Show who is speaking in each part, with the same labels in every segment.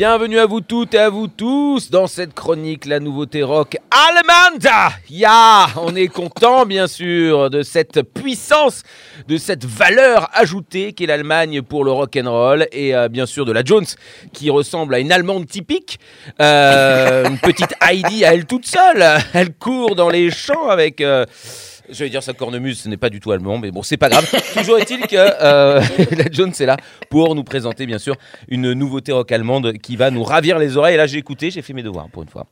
Speaker 1: Bienvenue à vous toutes et à vous tous dans cette chronique La Nouveauté Rock allemande. Ya, on est content bien sûr de cette puissance, de cette valeur ajoutée qu'est l'Allemagne pour le rock and roll et euh, bien sûr de la Jones qui ressemble à une Allemande typique, Euh, une petite Heidi à elle toute seule. Elle court dans les champs avec. euh, je vais dire sa cornemuse, ce n'est pas du tout allemand, mais bon, c'est pas grave. Toujours est-il que euh, la Jones est là pour nous présenter, bien sûr, une nouveauté rock allemande qui va nous ravir les oreilles. Et là, j'ai écouté, j'ai fait mes devoirs pour une fois.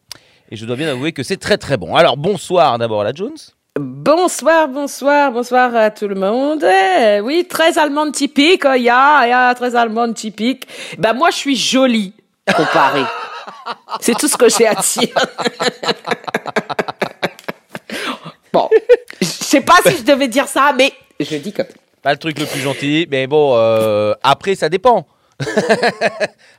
Speaker 1: Et je dois bien avouer que c'est très très bon. Alors, bonsoir d'abord la Jones.
Speaker 2: Bonsoir, bonsoir, bonsoir à tout le monde. Eh, oui, très allemande typique, oh, ya, ya, très allemande typique. Ben moi, je suis jolie comparée. C'est tout ce que j'ai à dire. Bon, je sais pas si je devais dire ça, mais je dis comme.
Speaker 1: Pas le truc le plus gentil, mais bon, euh, après, ça dépend.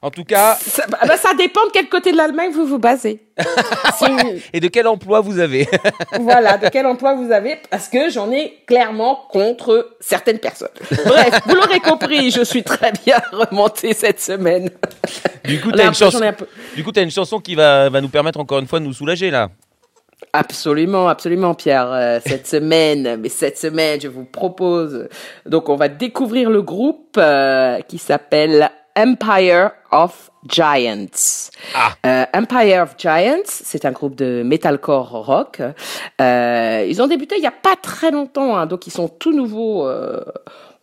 Speaker 1: en tout cas,
Speaker 2: Ça, ben, ça dépend de quel côté de l'Allemagne vous vous basez.
Speaker 1: Et de quel emploi vous avez
Speaker 2: voilà, de quel emploi vous avez, parce que j'en ai clairement contre certaines personnes. Bref, vous l'aurez compris, je suis très bien remontée cette semaine.
Speaker 1: Du coup,
Speaker 2: On a
Speaker 1: t'as une,
Speaker 2: l'impression
Speaker 1: chanson...
Speaker 2: qu'on est un peu-
Speaker 1: t'as une chanson qui va, va nous permettre encore une fois de nous soulager là.
Speaker 2: Absolument, absolument, Pierre. Euh, cette semaine, mais cette semaine, je vous propose. Donc, on va découvrir le groupe euh, qui s'appelle Empire of Giants.
Speaker 1: Ah.
Speaker 2: Euh, Empire of Giants, c'est un groupe de metalcore rock. Euh, ils ont débuté il y a pas très longtemps, hein, donc ils sont tout nouveaux.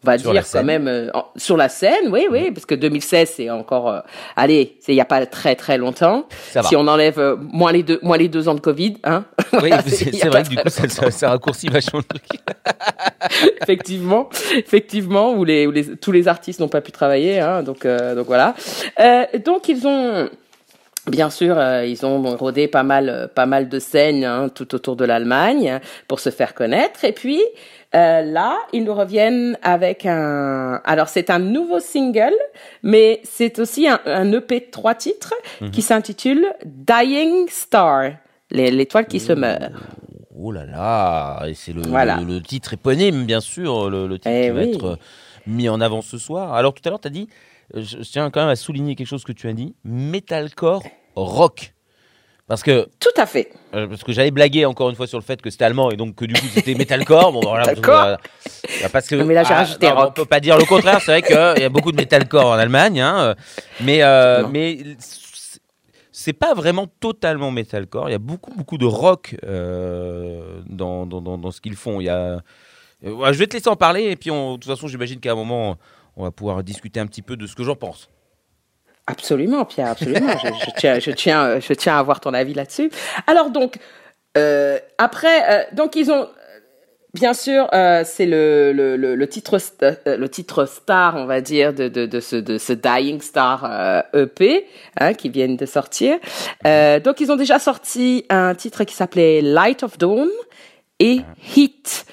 Speaker 2: On va
Speaker 1: Sur
Speaker 2: dire quand même euh, en- sur la scène, oui, oui, parce que 2016 c'est encore, euh, allez, c'est il y a pas très très longtemps.
Speaker 1: Ça va.
Speaker 2: Si on enlève euh, moins les deux, moins les deux ans de Covid, hein.
Speaker 1: Oui, c'est vrai que du coup, ça, ça- ça raccourcit vachement le truc.
Speaker 2: effectivement, effectivement, où les, où les tous les artistes n'ont pas pu travailler, hein, donc donc voilà. Donc ils ont Bien sûr, euh, ils ont rodé pas mal, euh, pas mal de scènes hein, tout autour de l'Allemagne pour se faire connaître. Et puis euh, là, ils nous reviennent avec un. Alors c'est un nouveau single, mais c'est aussi un, un EP de trois titres qui s'intitule Dying Star, l'étoile qui se meurt.
Speaker 1: Oh là là, et c'est le,
Speaker 2: Voilà.
Speaker 1: le, le titre éponyme, bien sûr, le, le titre
Speaker 2: Eh
Speaker 1: qui va être mis en avant ce soir. Alors tout à l'heure, tu as dit, je, tiens quand même à souligner quelque chose que tu as dit, metalcore rock. Parce que,
Speaker 2: Tout à fait.
Speaker 1: euh, parce que j'avais blagué encore une fois sur le fait que c'était allemand et donc que du coup c'était metalcore. Bon, voilà,
Speaker 2: Metalcore.
Speaker 1: euh, bah, parce que,
Speaker 2: Non, mais là, j'ai rajouté
Speaker 1: non,
Speaker 2: rock.
Speaker 1: On peut pas dire le contraire, c'est vrai qu'il y a beaucoup de metalcore en Allemagne, hein, euh, mais, euh, mais c'est- pas vraiment totalement metalcore. Il y a beaucoup, beaucoup de rock euh, dans, dans, dans, dans ce qu'ils font. Il y a, euh, ouais, je vais te laisser en parler et puis on- de toute façon, j'imagine qu'à un moment, on va pouvoir discuter un petit peu de ce que j'en pense.
Speaker 2: Absolument, Pierre, absolument. je, je tiens, je, tiens, je tiens à avoir ton avis là-dessus. Alors donc, euh, après, euh, donc ils ont, bien sûr, euh, c'est le, le, le, le titre, le titre star, on va dire, de, de, de, ce, de ce Dying Star EP hein, qui viennent de sortir. Donc ils ont déjà sorti un titre qui s'appelait Light of Dawn et Heat.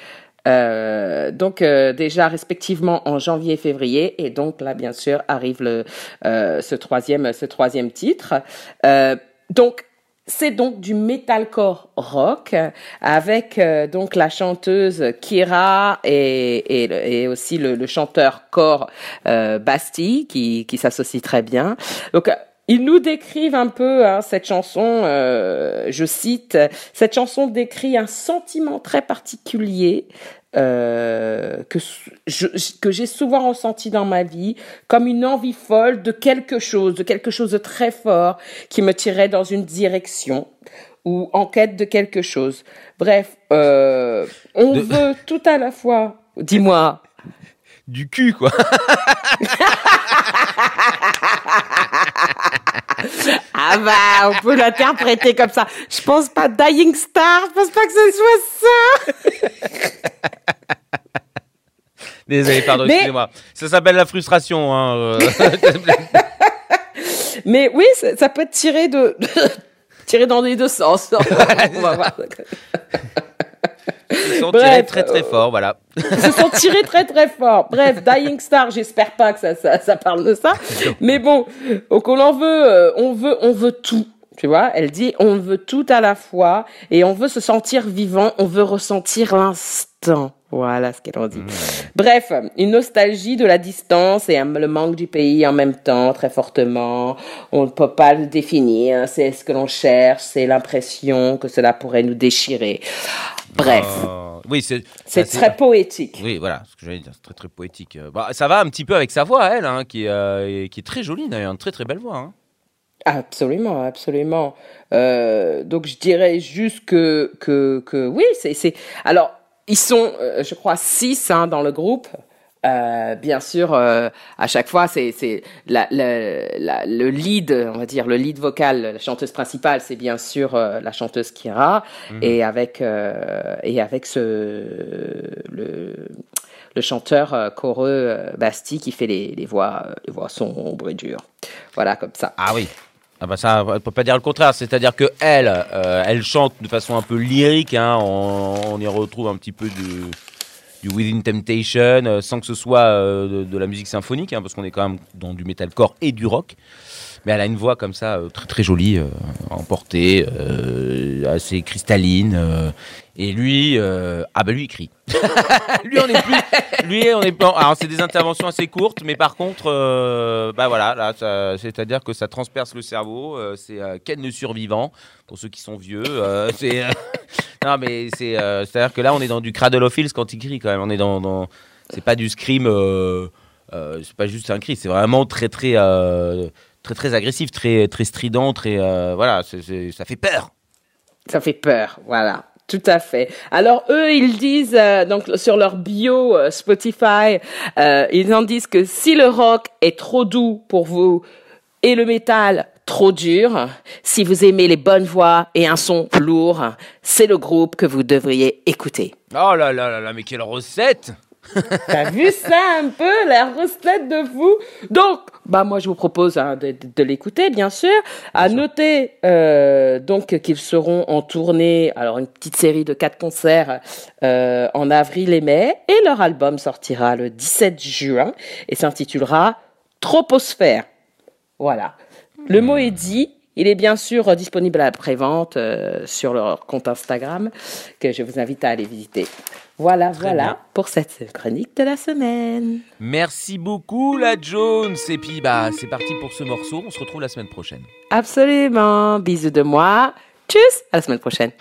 Speaker 2: Euh, donc euh, déjà respectivement en janvier et février et donc là bien sûr arrive le euh, ce troisième ce troisième titre Euh, donc c'est donc du metalcore rock avec euh, donc la chanteuse Kira et, et, et aussi le, le chanteur core euh, Basti qui, qui s'associe très bien. Donc ils nous décrivent un peu hein, cette chanson, euh, je cite, cette chanson décrit un sentiment très particulier euh, que je- que j'ai souvent ressenti dans ma vie, comme une envie folle de quelque chose, de quelque chose de très fort qui me tirait dans une direction ou en quête de quelque chose. Bref, euh, on
Speaker 1: De-
Speaker 2: veut tout à la fois. Dis-moi.
Speaker 1: Du cul, quoi.
Speaker 2: Ah bah, on peut l'interpréter comme ça. Je pense pas Dying Star, je pense pas que ce soit ça.
Speaker 1: Désolé, pardon,
Speaker 2: Mais-
Speaker 1: excusez-moi. Ça s'appelle la frustration. Hein, euh.
Speaker 2: Mais oui, ça, ça peut tirer de, tirer dans les deux sens. On va voir.
Speaker 1: Ils sont
Speaker 2: Bref,
Speaker 1: tirés très très
Speaker 2: euh,
Speaker 1: fort, voilà.
Speaker 2: Ils se sont tirés très très fort. Bref, Dying Star, j'espère pas que ça, ça, ça parle de ça. Mais bon, donc on en veut, euh, on veut, on veut tout. Tu vois, elle dit on veut tout à la fois et on veut se sentir vivant, on veut ressentir l'instant. Voilà ce qu'elle en dit. Bref, une nostalgie de la distance et le manque du pays en même temps, très fortement. On ne peut pas le définir. C'est ce que l'on cherche, c'est l'impression que cela pourrait nous déchirer. Bref,
Speaker 1: Euh, oui, c'est
Speaker 2: très poétique.
Speaker 1: Oui, voilà, ce que j'allais dire, c'est très très poétique. Euh, Bah, ça va un petit peu avec sa voix, elle, hein, qui, est, euh, qui est très jolie d'ailleurs, une très très belle voix. hein.
Speaker 2: Absolument, absolument. Euh, donc je dirais juste que que que oui, c'est c'est. Alors ils sont, euh, je crois, six hein, dans le groupe. Euh, bien sûr, euh, à chaque fois, c'est la, la, la- le lead, on va dire le lead vocal, la chanteuse principale, c'est bien sûr euh, la chanteuse Kira, et avec et avec ce le le chanteur choreux Basti qui fait les, les voix les voix sombres et dures. Voilà comme ça.
Speaker 1: Ah oui. Ah bah ça, on peut pas dire le contraire. C'est-à-dire que elle, euh, elle chante de façon un peu lyrique. hein, on, y retrouve un petit peu de, du Within Temptation, euh, sans que ce soit euh, de, de la musique symphonique, hein, parce qu'on est quand même dans du metalcore et du rock. Mais elle a une voix comme ça, euh, très très jolie, euh, emportée, euh, assez cristalline. et lui, ah bah lui il crie. lui on est plus, lui on est. Alors c'est des interventions assez courtes, mais par contre, bah voilà, là, c'est-à-dire que ça transperce le cerveau. c'est Ken le survivant pour ceux qui sont vieux. c'est non mais c'est, c'est-à-dire que là on est dans du Cradle of Filth quand il crie quand même. On est dans, dans- c'est pas du scream. c'est pas juste un cri, c'est vraiment très très très très agressif, très très strident, très euh, voilà, ça fait peur.
Speaker 2: Ça fait peur, voilà. Tout à fait. Alors eux, ils disent euh, donc sur leur bio euh, Spotify, ils en disent que si le rock est trop doux pour vous et le métal trop dur, si vous aimez les bonnes voix et un son lourd, c'est le groupe que vous devriez écouter.
Speaker 1: Oh là là là là, mais quelle recette
Speaker 2: T'as vu ça un peu, la recette de fou? Donc, bah moi je vous propose hein, de, l'écouter, bien sûr. À noter euh, donc qu'ils seront en tournée, alors une petite série de quatre concerts euh, en avril et mai, et leur album sortira le 17 juin et s'intitulera Troposphère. Voilà. Le mot est dit. Il est bien sûr euh, disponible à la prévente euh, sur leur compte Instagram que je vous invite à aller visiter. Voilà, voilà
Speaker 1: bien.
Speaker 2: pour cette chronique de la semaine.
Speaker 1: Merci beaucoup la Jones et puis bah c'est parti pour ce morceau. On se retrouve la semaine prochaine.
Speaker 2: Absolument. Bisous de moi. Tchuss. À la semaine prochaine.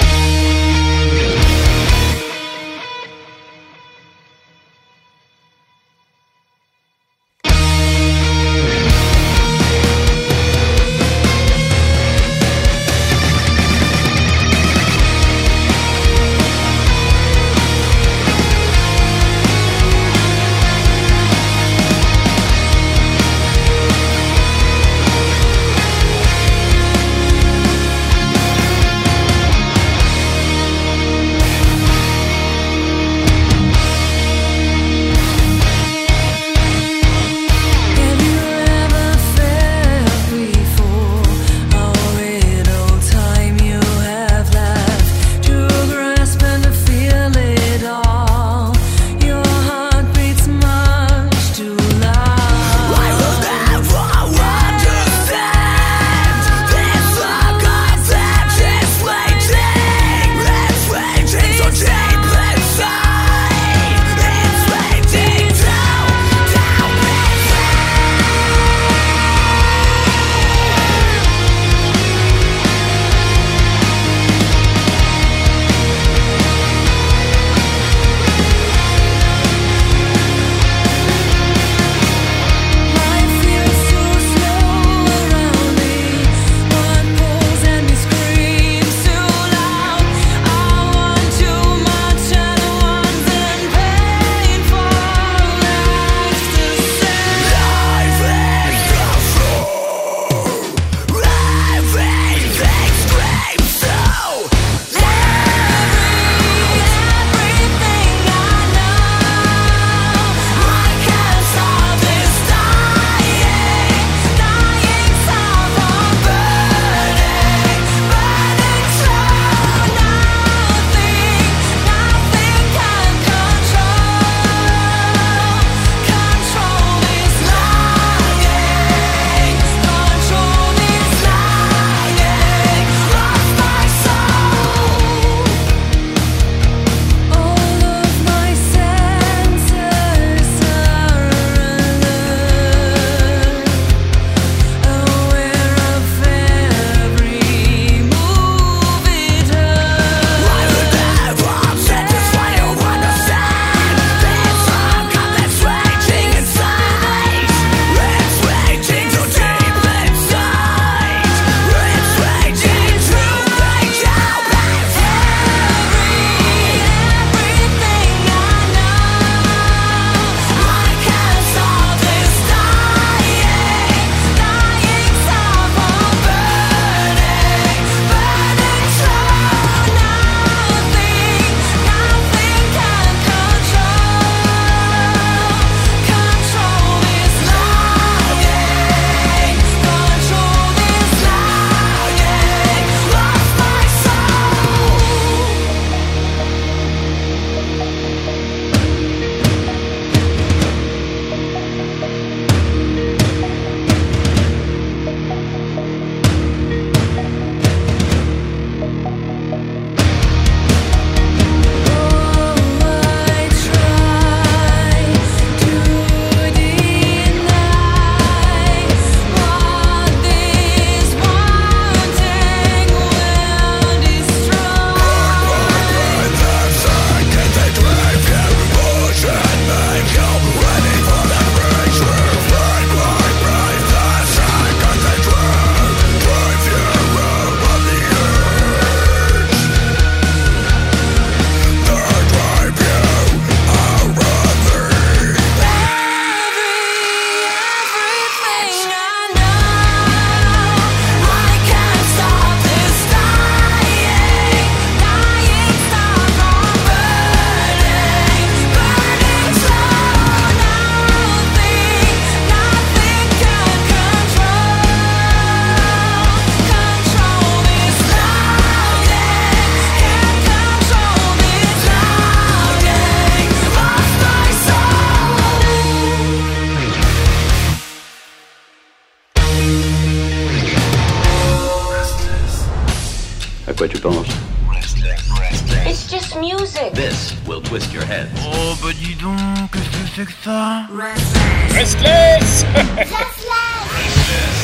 Speaker 3: Penses
Speaker 4: It's just music.
Speaker 3: This will twist your head.
Speaker 5: Oh bah dis donc, qu'est-ce que c'est que ça?
Speaker 6: Restless.
Speaker 7: Restless